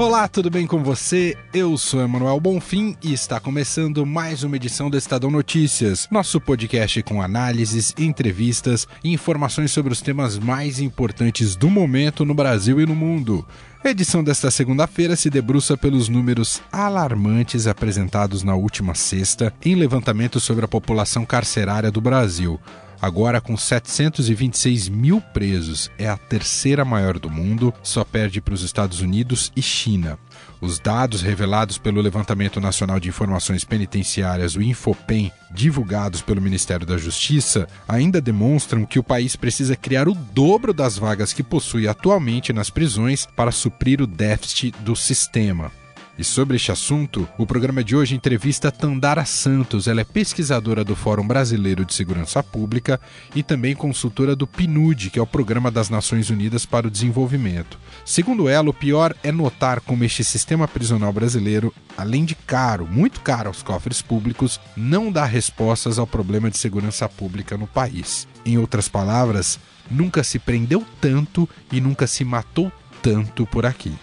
Olá, tudo bem com você? Eu sou Emanuel Bonfim e está começando mais uma edição do Estadão Notícias, nosso podcast com análises, entrevistas e informações sobre os temas mais importantes do momento no Brasil e no mundo. A edição desta segunda-feira se debruça pelos números alarmantes apresentados na última sexta em levantamento sobre a população carcerária do Brasil agora com 726 mil presos. É a terceira maior do mundo, só perde para os Estados Unidos e China. Os dados revelados pelo Levantamento Nacional de Informações Penitenciárias, o Infopem, divulgados pelo Ministério da Justiça, ainda demonstram que o país precisa criar o dobro das vagas que possui atualmente nas prisões para suprir o déficit do sistema. E sobre este assunto, o programa de hoje entrevista Tandara Santos. Ela é pesquisadora do Fórum Brasileiro de Segurança Pública e também consultora do PNUD, que é o Programa das Nações Unidas para o Desenvolvimento. Segundo ela, o pior é notar como este sistema prisional brasileiro, além de caro, muito caro aos cofres públicos, não dá respostas ao problema de segurança pública no país. Em outras palavras, nunca se prendeu tanto e nunca se matou tanto por aqui.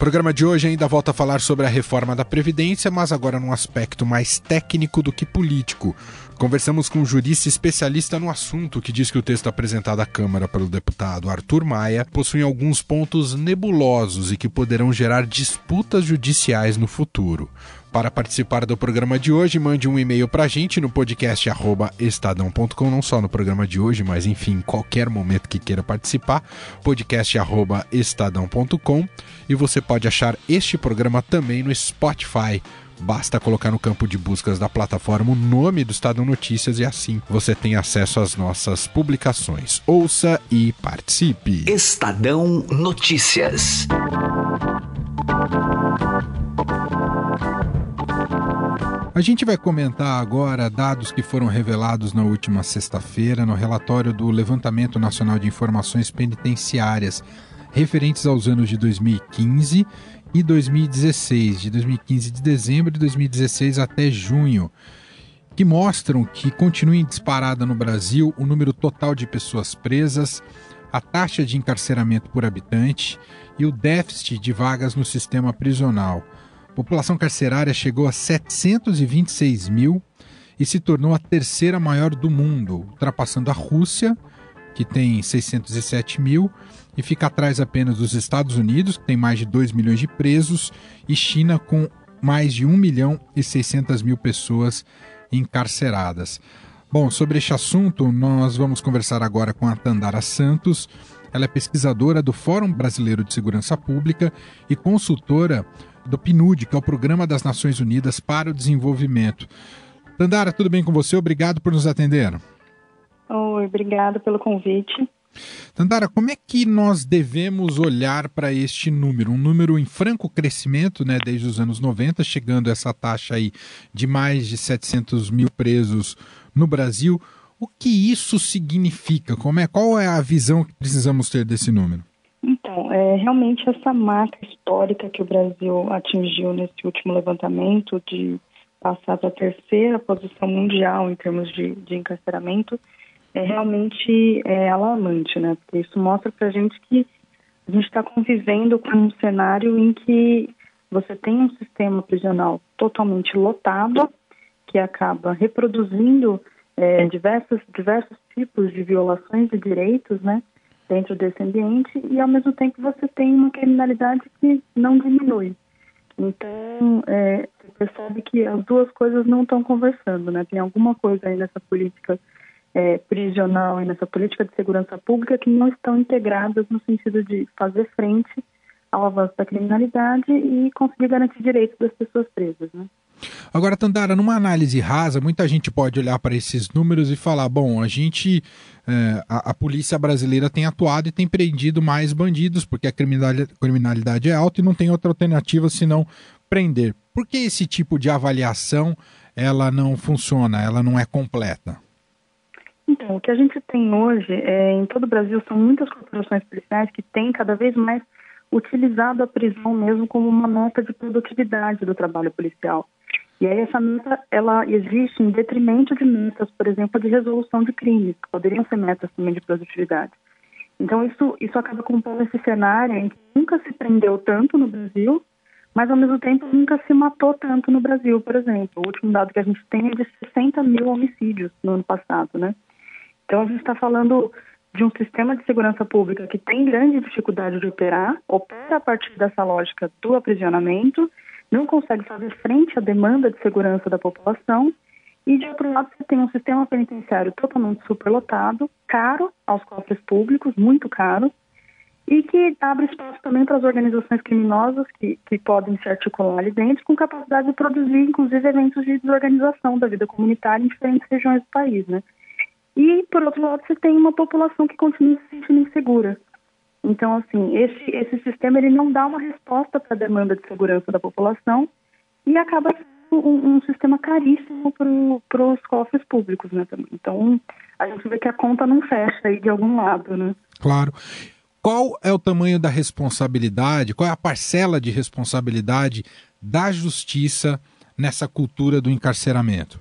O programa de hoje ainda volta a falar sobre a reforma da Previdência, mas agora num aspecto mais técnico do que político. Conversamos com um jurista especialista no assunto que diz que o texto apresentado à Câmara pelo deputado Arthur Maia possui alguns pontos nebulosos e que poderão gerar disputas judiciais no futuro. Para participar do programa de hoje, mande um e-mail para a gente no podcast estadão.com, não só no programa de hoje, mas enfim, em qualquer momento que queira participar, podcast estadão.com e você pode achar este programa também no Spotify. Basta colocar no campo de buscas da plataforma o nome do Estadão Notícias e assim você tem acesso às nossas publicações. Ouça e participe. Estadão Notícias. A gente vai comentar agora dados que foram revelados na última sexta-feira no relatório do Levantamento Nacional de Informações Penitenciárias, referentes aos anos de 2015 e 2016, de 2015 de dezembro de 2016 até junho, que mostram que continua em disparada no Brasil o número total de pessoas presas, a taxa de encarceramento por habitante e o déficit de vagas no sistema prisional. A população carcerária chegou a 726 mil e se tornou a terceira maior do mundo, ultrapassando a Rússia, que tem 607 mil, e fica atrás apenas dos Estados Unidos, que tem mais de 2 milhões de presos, e China, com mais de 1 milhão e 600 mil pessoas encarceradas. Bom, sobre este assunto, nós vamos conversar agora com a Tandara Santos. Ela é pesquisadora do Fórum Brasileiro de Segurança Pública e consultora do PNUD, que é o Programa das Nações Unidas para o Desenvolvimento. Tandara, tudo bem com você? Obrigado por nos atender. Oi, obrigado pelo convite. Tandara, como é que nós devemos olhar para este número? Um número em franco crescimento, né, desde os anos 90, chegando a essa taxa aí de mais de 700 mil presos no Brasil. O que isso significa? Como é, qual é a visão que precisamos ter desse número? Então, é realmente essa marca histórica que o Brasil atingiu nesse último levantamento de passar para a terceira posição mundial em termos de, de encarceramento é realmente é, alarmante, né? Porque isso mostra para a gente que a gente está convivendo com um cenário em que você tem um sistema prisional totalmente lotado, que acaba reproduzindo é, diversos, diversos tipos de violações de direitos, né? Dentro desse ambiente e ao mesmo tempo você tem uma criminalidade que não diminui. Então, é, você percebe que as duas coisas não estão conversando, né? Tem alguma coisa aí nessa política é, prisional e nessa política de segurança pública que não estão integradas no sentido de fazer frente ao avanço da criminalidade e conseguir garantir direitos das pessoas presas, né? Agora, Tandara, numa análise rasa, muita gente pode olhar para esses números e falar: bom, a gente, é, a, a, polícia brasileira tem atuado e tem prendido mais bandidos, porque a criminalidade, é alta e não tem outra alternativa senão prender. Por que esse tipo de avaliação ela não funciona, ela não é completa? Então, o que a gente tem hoje é, em todo o Brasil são muitas corporações policiais que têm cada vez mais utilizado a prisão mesmo como uma nota de produtividade do trabalho policial. E aí essa meta, ela existe em detrimento de metas, por exemplo, de resolução de crimes, que poderiam ser metas também de produtividade. Então isso, isso acaba compondo esse cenário em que nunca se prendeu tanto no Brasil, mas ao mesmo tempo nunca se matou tanto no Brasil, por exemplo. O último dado que a gente tem é de 60 mil homicídios no ano passado, né? Então a gente está falando de um sistema de segurança pública que tem grande dificuldade de operar, opera a partir dessa lógica do aprisionamento não consegue fazer frente à demanda de segurança da população e, de outro lado, você tem um sistema penitenciário totalmente superlotado, caro aos cofres públicos, muito caro, e que abre espaço também para as organizações criminosas que, que podem se articular ali dentro, com capacidade de produzir, inclusive, eventos de desorganização da vida comunitária em diferentes regiões do país, né? E, por outro lado, você tem uma população que continua se sentindo insegura. Então, assim, esse, esse sistema ele não dá uma resposta para a demanda de segurança da população e acaba sendo um, um sistema caríssimo para os cofres públicos, né? Também. Então, a gente vê que a conta não fecha aí de algum lado, né? Claro. Qual é o tamanho da responsabilidade, qual é a parcela de responsabilidade da justiça nessa cultura do encarceramento?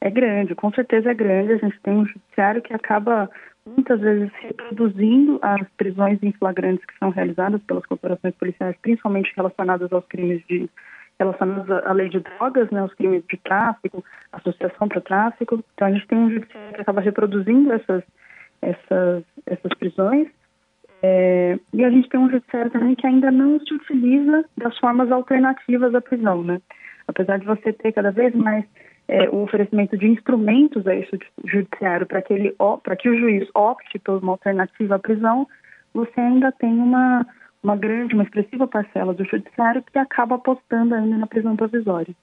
É grande, com certeza é grande. A gente tem um judiciário que acaba muitas vezes reproduzindo as prisões em flagrantes que são realizadas pelas corporações policiais, principalmente relacionadas aos crimes de relacionados à lei de drogas, né, os crimes de tráfico, associação para tráfico. Então a gente tem um judiciário que acaba reproduzindo essas essas essas prisões é, e a gente tem um judiciário também que ainda não se utiliza das formas alternativas à prisão, né? Apesar de você ter cada vez mais é, o oferecimento de instrumentos a esse judiciário para que, ele, para que o juiz opte por uma alternativa à prisão, você ainda tem uma, uma grande, uma expressiva parcela do judiciário que acaba apostando ainda na prisão provisória.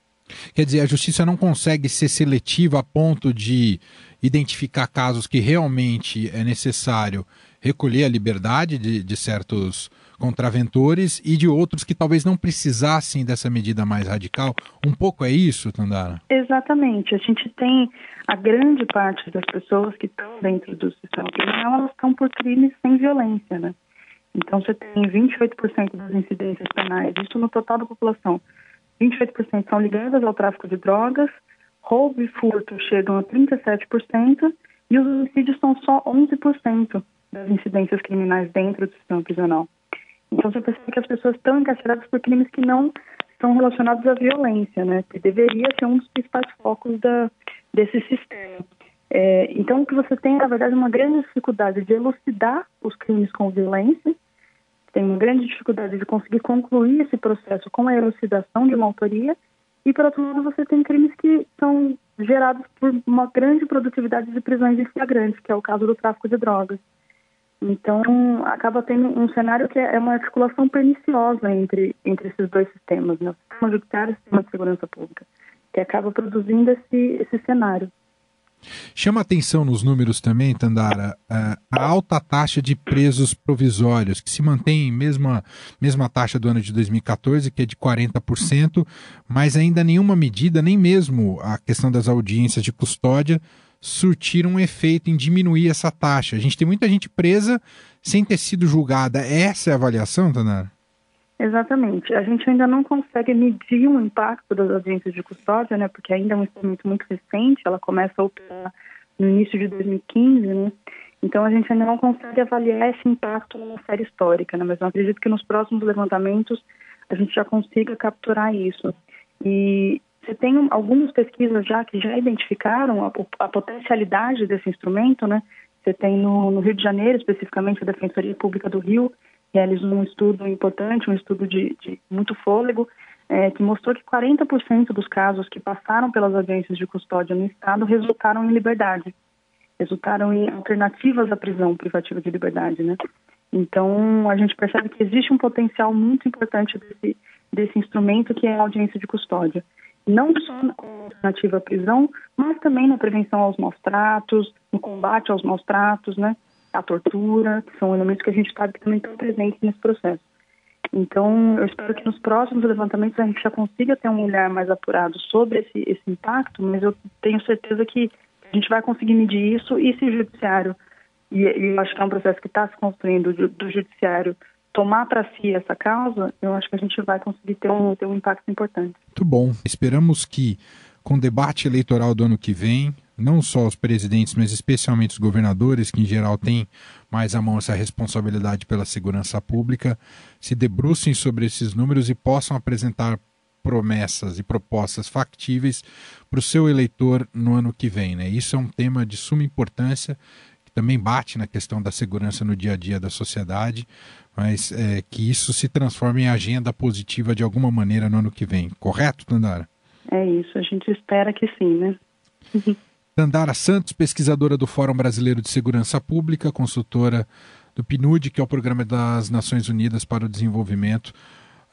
Quer dizer, a justiça não consegue ser seletiva a ponto de identificar casos que realmente é necessário recolher a liberdade de, de certos contraventores e de outros que talvez não precisassem dessa medida mais radical. Um pouco é isso, Tandara? Exatamente. A gente tem a grande parte das pessoas que estão dentro do sistema criminal, elas estão por crimes sem violência, né? Então você tem 28% das incidências penais, isso no total da população. 28% são ligadas ao tráfico de drogas, roubo e furto chegam a 37% e os homicídios são só 11% das incidências criminais dentro do sistema prisional. Então você percebe que as pessoas estão encarceradas por crimes que não são relacionados à violência, né? Que deveria ser um dos principais focos da, desse sistema. É, então o que você tem, na verdade, é uma grande dificuldade de elucidar os crimes com violência, tem uma grande dificuldade de conseguir concluir esse processo com a elucidação de uma autoria, e por outro lado você tem crimes que são gerados por uma grande produtividade de prisões em flagrantes, que é o caso do tráfico de drogas. Então, acaba tendo um cenário que é uma articulação perniciosa entre, entre esses dois sistemas, né? o sistema judiciário e o sistema de segurança pública, que acaba produzindo esse, esse cenário. Chama atenção nos números também, Tandara, a alta taxa de presos provisórios, que se mantém mesma mesma taxa do ano de 2014, que é de 40%, mas ainda nenhuma medida, nem mesmo a questão das audiências de custódia, surtiram um efeito em diminuir essa taxa. A gente tem muita gente presa sem ter sido julgada. Essa é a avaliação, Tanara? Exatamente. A gente ainda não consegue medir o impacto das audiências de custódia, né? Porque ainda é um instrumento muito recente, ela começa a operar no início de 2015, né? Então a gente ainda não consegue avaliar esse impacto numa série histórica, né? Mas eu acredito que nos próximos levantamentos a gente já consiga capturar isso. E você tem algumas pesquisas já que já identificaram a, a potencialidade desse instrumento, né? Você tem no, no, Rio de Janeiro, especificamente a Defensoria Pública do Rio, realizou um estudo importante, um estudo de, de muito fôlego, é, que mostrou que 40% dos casos que passaram pelas audiências de custódia no Estado resultaram em liberdade, resultaram em alternativas à prisão privativa de liberdade, né? Então, a gente percebe que existe um potencial muito importante desse, desse instrumento que é a audiência de custódia não só como alternativa à prisão, mas também na prevenção aos maus tratos, no combate aos maus tratos, né, à tortura, que são elementos que a gente sabe que também estão presentes nesse processo. Então, eu espero que nos próximos levantamentos a gente já consiga ter um olhar mais apurado sobre esse, esse impacto, mas eu tenho certeza que a gente vai conseguir medir isso e se o judiciário, e, e eu acho que é um processo que está se construindo do, do judiciário tomar para si essa causa, eu acho que a gente vai conseguir ter um, ter um impacto importante. Muito bom. Esperamos que com o debate eleitoral do ano que vem, não só os presidentes, mas especialmente os governadores, que em geral têm mais à mão essa responsabilidade pela segurança pública, se debrucem sobre esses números e possam apresentar promessas e propostas factíveis para o seu eleitor no ano que vem. Né? Isso é um tema de suma importância, também bate na questão da segurança no dia a dia da sociedade, mas é, que isso se transforme em agenda positiva de alguma maneira no ano que vem. Correto, Tandara? É isso, a gente espera que sim, né? Tandara Santos, pesquisadora do Fórum Brasileiro de Segurança Pública, consultora do PNUD, que é o Programa das Nações Unidas para o Desenvolvimento,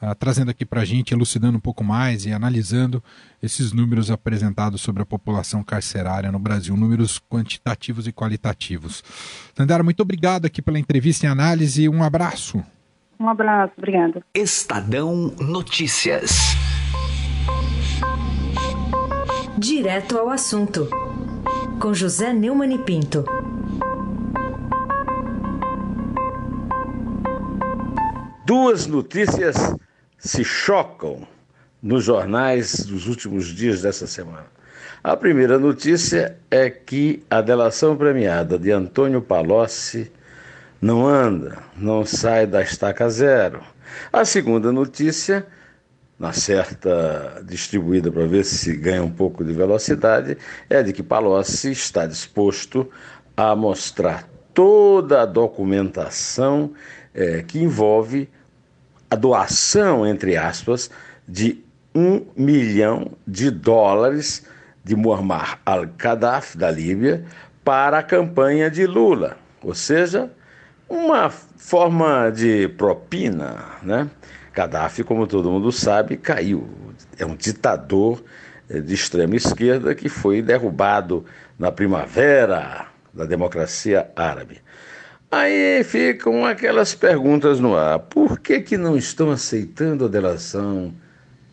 uh, trazendo aqui para a gente, elucidando um pouco mais e analisando esses números apresentados sobre a população carcerária no Brasil, números quantitativos e qualitativos. Tandara, muito obrigado aqui pela entrevista e análise. Um abraço. Um abraço, obrigada. Estadão Notícias. Direto ao assunto, com José Neumann e Pinto. Duas notícias se chocam nos jornais dos últimos dias dessa semana. A primeira notícia é que a delação premiada de Antônio Palocci não anda, não sai da estaca zero. A segunda notícia na certa distribuída para ver se ganha um pouco de velocidade, é de que Palocci está disposto a mostrar toda a documentação é, que envolve a doação, entre aspas, de um milhão de dólares de Muammar al-Gaddafi, da Líbia, para a campanha de Lula. Ou seja, uma forma de propina, né? Gaddafi, como todo mundo sabe, caiu. É um ditador eh, de extrema esquerda que foi derrubado na primavera da democracia árabe. Aí ficam aquelas perguntas no ar. Por que, que não estão aceitando a delação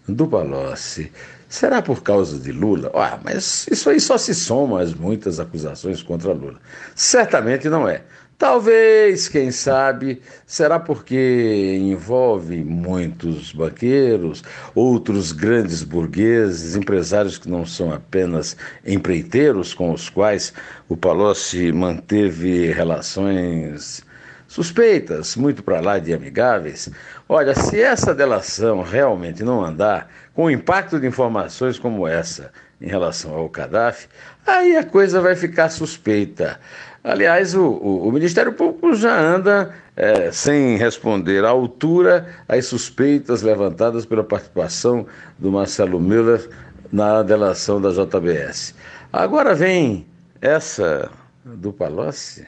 do Palocci? Será por causa de Lula? Ah, mas isso aí só se soma às muitas acusações contra Lula. Certamente não é. Talvez, quem sabe, será porque envolve muitos banqueiros, outros grandes burgueses, empresários que não são apenas empreiteiros com os quais o Palocci manteve relações suspeitas, muito para lá de amigáveis. Olha, se essa delação realmente não andar, com o impacto de informações como essa em relação ao Gaddafi, aí a coisa vai ficar suspeita. Aliás, o, o, o Ministério Público já anda é, sem responder à altura às suspeitas levantadas pela participação do Marcelo Miller na delação da JBS. Agora vem essa do Palocci.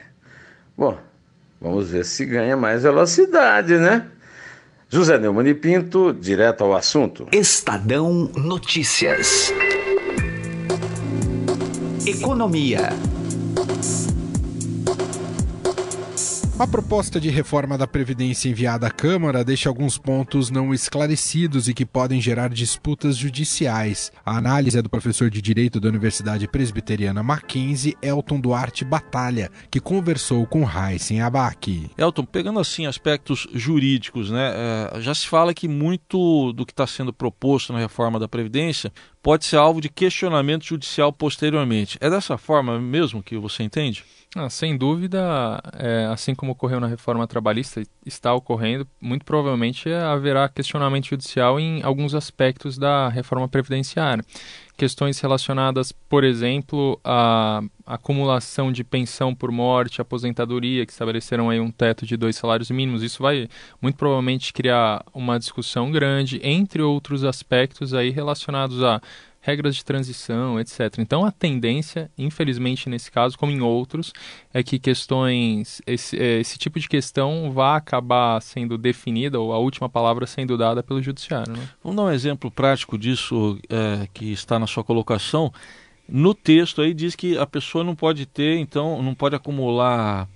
Bom, vamos ver se ganha mais velocidade, né? José Neumann e Pinto, direto ao assunto. Estadão Notícias. Economia. A proposta de reforma da Previdência enviada à Câmara deixa alguns pontos não esclarecidos e que podem gerar disputas judiciais. A análise é do professor de Direito da Universidade Presbiteriana Mackenzie, Elton Duarte Batalha, que conversou com Heisen Abac. Elton, pegando assim aspectos jurídicos, né, é, já se fala que muito do que está sendo proposto na reforma da Previdência pode ser alvo de questionamento judicial posteriormente. É dessa forma mesmo que você entende? Ah, sem dúvida, é, assim como ocorreu na reforma trabalhista, está ocorrendo, muito provavelmente haverá questionamento judicial em alguns aspectos da reforma previdenciária. Questões relacionadas, por exemplo, à acumulação de pensão por morte, aposentadoria, que estabeleceram aí um teto de dois salários mínimos. Isso vai muito provavelmente criar uma discussão grande, entre outros aspectos aí relacionados a regras de transição, etc. Então a tendência, infelizmente nesse caso, como em outros, é que questões, esse, é, esse tipo de questão vá acabar sendo definida ou a última palavra sendo dada pelo judiciário. Né? Vamos dar um exemplo prático disso é, que está na sua colocação. No texto aí diz que a pessoa não pode ter, então, não pode acumular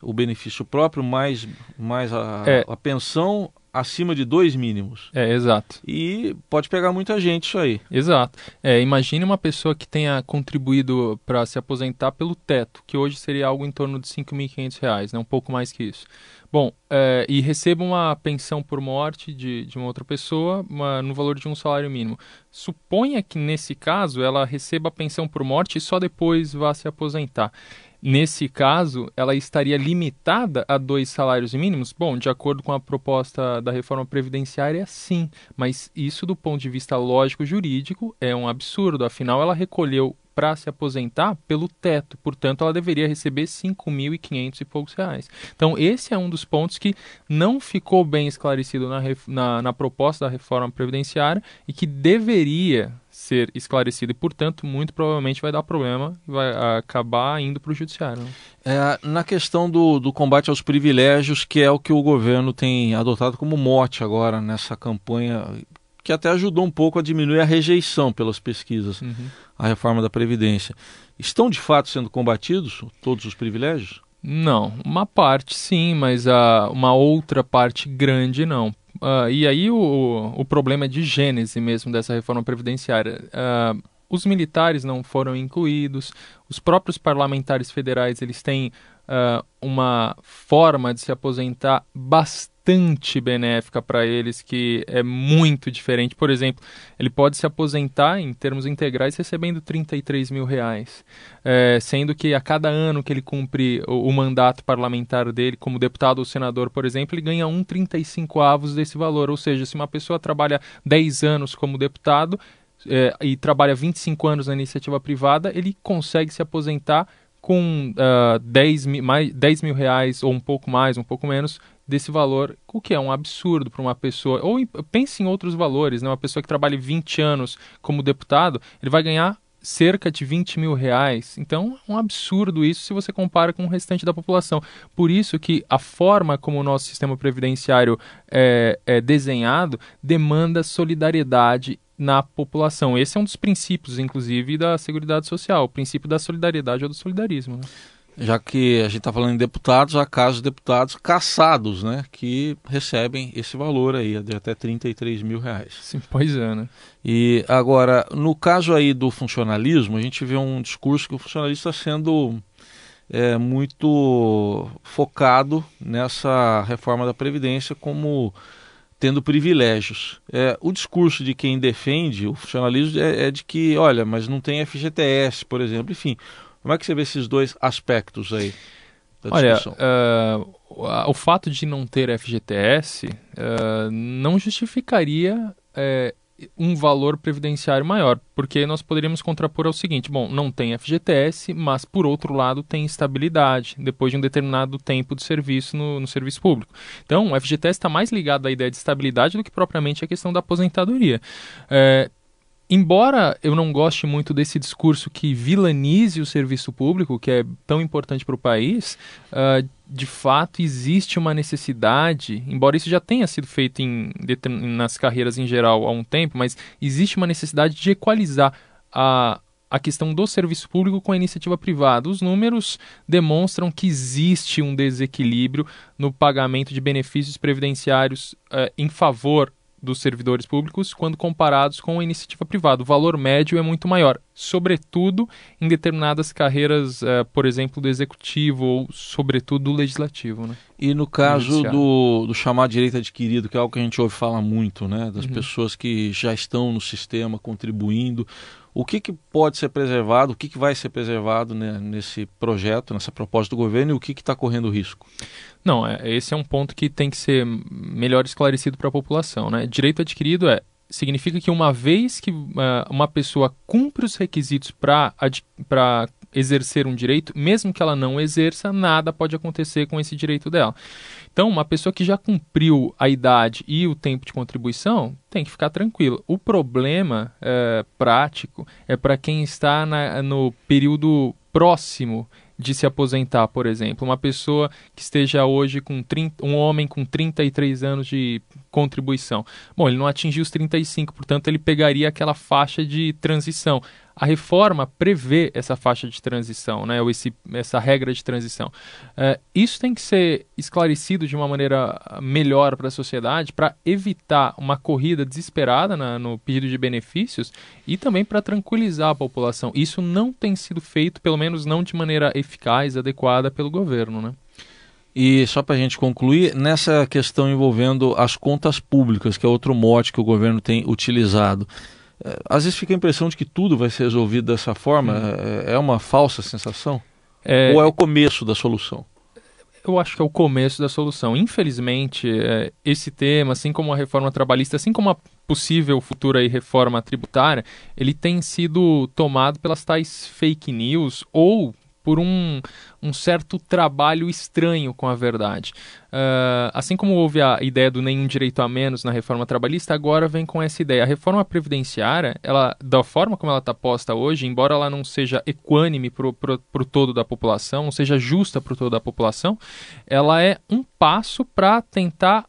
o benefício próprio mais, mais a, é. a pensão acima de dois mínimos. É, exato. E pode pegar muita gente isso aí. Exato. É, imagine uma pessoa que tenha contribuído para se aposentar pelo teto, que hoje seria algo em torno de R$ 5.500, né? um pouco mais que isso. Bom, é, e receba uma pensão por morte de, de uma outra pessoa uma, no valor de um salário mínimo. Suponha que nesse caso ela receba a pensão por morte e só depois vá se aposentar. Nesse caso, ela estaria limitada a dois salários mínimos? Bom, de acordo com a proposta da reforma previdenciária, sim. Mas isso, do ponto de vista lógico-jurídico, é um absurdo. Afinal, ela recolheu para se aposentar pelo teto, portanto, ela deveria receber 5.500 e poucos reais. Então, esse é um dos pontos que não ficou bem esclarecido na, na, na proposta da reforma previdenciária e que deveria ser esclarecido e, portanto, muito provavelmente vai dar problema e vai acabar indo para o judiciário. Né? É, na questão do, do combate aos privilégios, que é o que o governo tem adotado como mote agora nessa campanha que até ajudou um pouco a diminuir a rejeição pelas pesquisas uhum. à reforma da Previdência. Estão de fato sendo combatidos todos os privilégios? Não, uma parte sim, mas a, uma outra parte grande não. Uh, e aí o, o problema é de gênese mesmo dessa reforma previdenciária. Uh, os militares não foram incluídos, os próprios parlamentares federais eles têm uh, uma forma de se aposentar bastante benéfica para eles, que é muito diferente. Por exemplo, ele pode se aposentar em termos integrais recebendo 33 mil reais, é, sendo que a cada ano que ele cumpre o, o, mandato parlamentar dele, como deputado ou senador, por exemplo, ele ganha um 35 avos desse valor. Ou seja, se uma pessoa trabalha 10 anos como deputado, é, e trabalha 25 anos na iniciativa privada, ele consegue se aposentar com uh, 10, mil, mais, 10 mil reais ou um pouco mais, um pouco menos desse valor, o que é um absurdo para uma pessoa. Ou pense em outros valores, né? uma pessoa que trabalha 20 anos como deputado, ele vai ganhar cerca de 20 mil reais. Então, é um absurdo isso se você compara com o restante da população. Por isso que a forma como o nosso sistema previdenciário é, é desenhado demanda solidariedade na população. Esse é um dos princípios, inclusive, da Seguridade Social, o princípio da solidariedade ou do solidarismo. Né? Já que a gente está falando em deputados, há casos de deputados caçados, né, que recebem esse valor aí, de até 33 mil reais. Sim, pois é, né? E agora, no caso aí do funcionalismo, a gente vê um discurso que o funcionalista está sendo é, muito focado nessa reforma da Previdência como tendo privilégios. É, o discurso de quem defende o funcionalismo é, é, de que, olha, mas não tem FGTS, por exemplo. Enfim, como é que você vê esses dois aspectos aí? Olha, uh, o fato de não ter FGTS uh, não justificaria uh, um valor previdenciário maior, porque nós poderíamos contrapor ao seguinte: bom, não tem FGTS, mas por outro lado tem estabilidade depois de um determinado tempo de serviço no, no serviço público. Então, o FGTS está mais ligado à ideia de estabilidade do que propriamente à questão da aposentadoria. É, embora eu não goste muito desse discurso que vilanize o serviço público, que é tão importante para o país, uh, de fato existe uma necessidade, embora isso já tenha sido feito em, nas carreiras em geral há um tempo, mas existe uma necessidade de equalizar a, a questão do serviço público com a iniciativa privada. Os números demonstram que existe um desequilíbrio no pagamento de benefícios previdenciários uh, em favor dos servidores públicos quando comparados com a iniciativa privada. O valor médio é muito maior, sobretudo em determinadas carreiras, uh, por exemplo, do executivo ou, sobretudo, do legislativo. Né? E no caso do, do chamado direito adquirido, que é algo que a gente ouve falar muito, né? das uhum. pessoas que já estão no sistema contribuindo, o que, que pode ser preservado, o que, que vai ser preservado né, nesse projeto, nessa proposta do governo e o que está correndo risco? Não, é, esse é um ponto que tem que ser melhor esclarecido para a população. Né? Direito adquirido é significa que uma vez que uh, uma pessoa cumpre os requisitos para exercer um direito, mesmo que ela não exerça, nada pode acontecer com esse direito dela. Então, uma pessoa que já cumpriu a idade e o tempo de contribuição tem que ficar tranquilo. O problema é, prático é para quem está na, no período próximo de se aposentar, por exemplo. Uma pessoa que esteja hoje com 30, um homem com 33 anos de contribuição. Bom, ele não atingiu os 35, portanto ele pegaria aquela faixa de transição. A reforma prevê essa faixa de transição, né, ou esse, essa regra de transição. Uh, isso tem que ser esclarecido de uma maneira melhor para a sociedade, para evitar uma corrida desesperada na, no pedido de benefícios e também para tranquilizar a população. Isso não tem sido feito, pelo menos não de maneira eficaz, adequada pelo governo. Né? E só para a gente concluir, nessa questão envolvendo as contas públicas, que é outro mote que o governo tem utilizado, é, às vezes fica a impressão de que tudo vai ser resolvido dessa forma. Hum. É uma falsa sensação? É... Ou é o começo da solução? Eu acho que é o começo da solução. Infelizmente, é, esse tema, assim como a reforma trabalhista, assim como a possível futura reforma tributária, ele tem sido tomado pelas tais fake news ou por um, um certo trabalho estranho com a verdade. Uh, assim como houve a ideia do nenhum direito a menos na reforma trabalhista, agora vem com essa ideia. A reforma previdenciária, ela, da forma como ela está posta hoje, embora ela não seja equânime para o todo da população, não seja justa para o todo da população, ela é um passo para tentar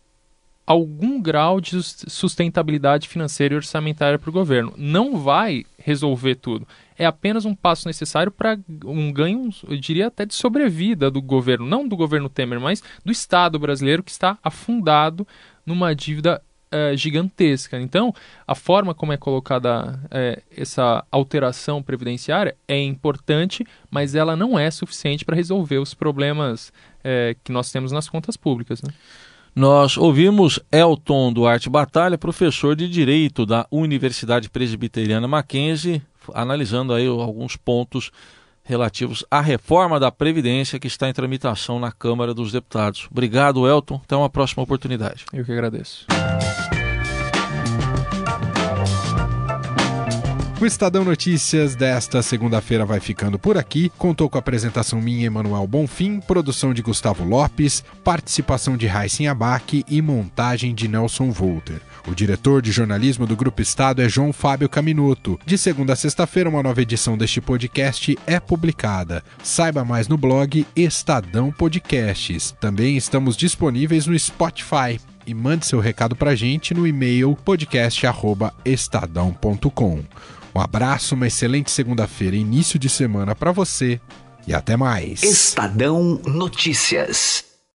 algum grau de sustentabilidade financeira e orçamentária para o governo. Não vai resolver tudo é apenas um passo necessário para um ganho, eu diria até de sobrevida do governo, não do governo Temer, mas do Estado brasileiro que está afundado numa dívida é, gigantesca. Então, a forma como é colocada é, essa alteração previdenciária é importante, mas ela não é suficiente para resolver os problemas é, que nós temos nas contas públicas. Né? Nós ouvimos Elton Duarte Batalha, professor de Direito da Universidade Presbiteriana Mackenzie, analisando aí alguns pontos relativos à reforma da Previdência que está em tramitação na Câmara dos Deputados. Obrigado, Elton. Até uma próxima oportunidade. Eu que agradeço. O Estadão Notícias desta segunda-feira vai ficando por aqui. Contou com a apresentação minha, Emanuel Bonfim, produção de Gustavo Lopes, participação de Raíssen Abac e montagem de Nelson Volter. O diretor de jornalismo do Grupo Estado é João Fábio Caminuto. De segunda a sexta-feira, uma nova edição deste podcast é publicada. Saiba mais no blog Estadão Podcasts. Também estamos disponíveis no Spotify e mande seu recado pra gente no e-mail podcast@estadão.com. Um abraço, uma excelente segunda-feira, início de semana para você e até mais. Estadão Notícias.